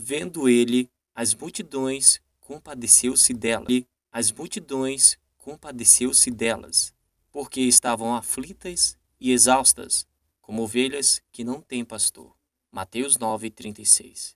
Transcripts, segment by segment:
vendo ele as multidões, compadeceu-se delas. E as multidões compadeceu-se delas, porque estavam aflitas e exaustas, como ovelhas que não têm pastor. Mateus 9:36.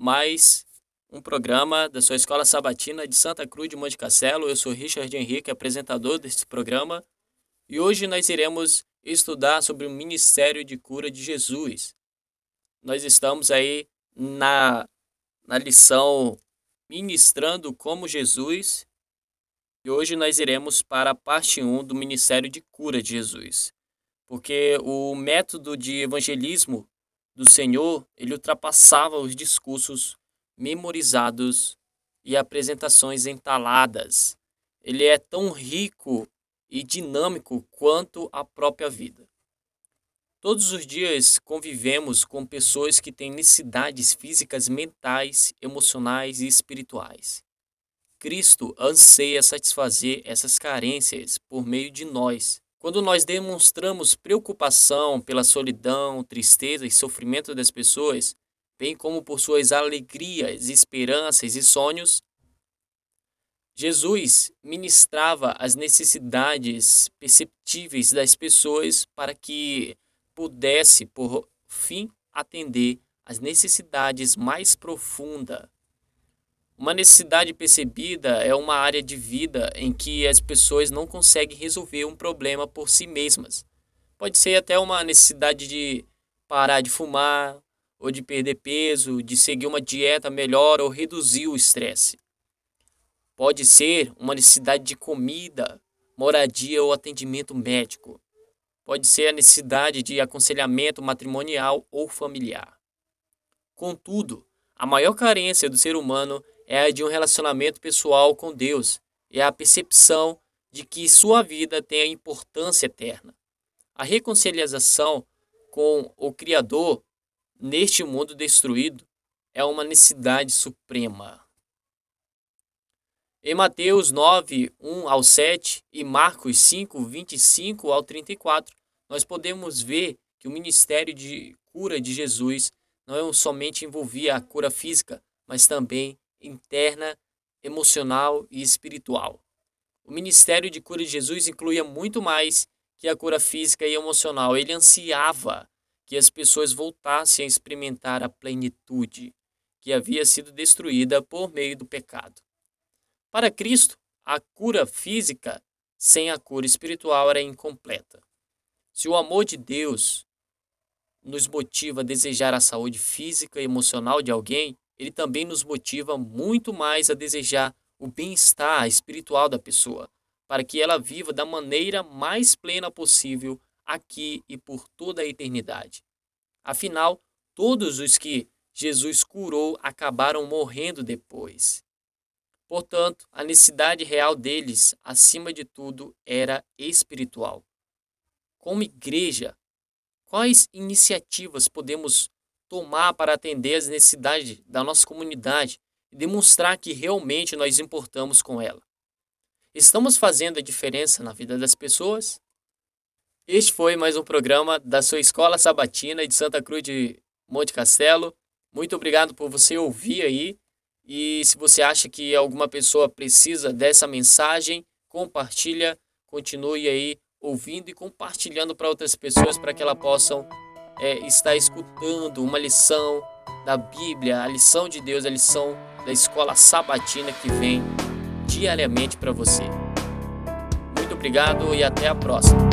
Mais um programa da sua Escola Sabatina de Santa Cruz de Monte Castelo. Eu sou Richard Henrique, apresentador deste programa, e hoje nós iremos estudar sobre o ministério de cura de Jesus. Nós estamos aí na, na lição Ministrando como Jesus, e hoje nós iremos para a parte 1 do ministério de cura de Jesus. Porque o método de evangelismo do Senhor, ele ultrapassava os discursos memorizados e apresentações entaladas. Ele é tão rico e dinâmico quanto a própria vida. Todos os dias convivemos com pessoas que têm necessidades físicas, mentais, emocionais e espirituais. Cristo anseia satisfazer essas carências por meio de nós. Quando nós demonstramos preocupação pela solidão, tristeza e sofrimento das pessoas, bem como por suas alegrias, esperanças e sonhos, Jesus ministrava as necessidades perceptíveis das pessoas para que pudesse, por fim, atender às necessidades mais profundas. Uma necessidade percebida é uma área de vida em que as pessoas não conseguem resolver um problema por si mesmas. Pode ser até uma necessidade de parar de fumar, ou de perder peso, de seguir uma dieta melhor ou reduzir o estresse. Pode ser uma necessidade de comida, moradia ou atendimento médico. Pode ser a necessidade de aconselhamento matrimonial ou familiar. Contudo, a maior carência do ser humano é a de um relacionamento pessoal com Deus e a percepção de que sua vida tem a importância eterna. A reconciliação com o Criador neste mundo destruído é uma necessidade suprema. Em Mateus 9, 1 ao 7 e Marcos 5, 25 ao 34, nós podemos ver que o ministério de cura de Jesus não somente envolvia a cura física, mas também interna, emocional e espiritual. O ministério de cura de Jesus incluía muito mais que a cura física e emocional. Ele ansiava que as pessoas voltassem a experimentar a plenitude que havia sido destruída por meio do pecado. Para Cristo, a cura física sem a cura espiritual era incompleta. Se o amor de Deus nos motiva a desejar a saúde física e emocional de alguém, ele também nos motiva muito mais a desejar o bem-estar espiritual da pessoa, para que ela viva da maneira mais plena possível aqui e por toda a eternidade. Afinal, todos os que Jesus curou acabaram morrendo depois. Portanto, a necessidade real deles, acima de tudo, era espiritual. Como igreja, quais iniciativas podemos tomar para atender as necessidades da nossa comunidade e demonstrar que realmente nós importamos com ela. Estamos fazendo a diferença na vida das pessoas? Este foi mais um programa da sua Escola Sabatina de Santa Cruz de Monte Castelo. Muito obrigado por você ouvir aí. E se você acha que alguma pessoa precisa dessa mensagem, compartilha, continue aí ouvindo e compartilhando para outras pessoas para que elas possam é, estar escutando uma lição da Bíblia, a lição de Deus, a lição da escola sabatina que vem diariamente para você. Muito obrigado e até a próxima.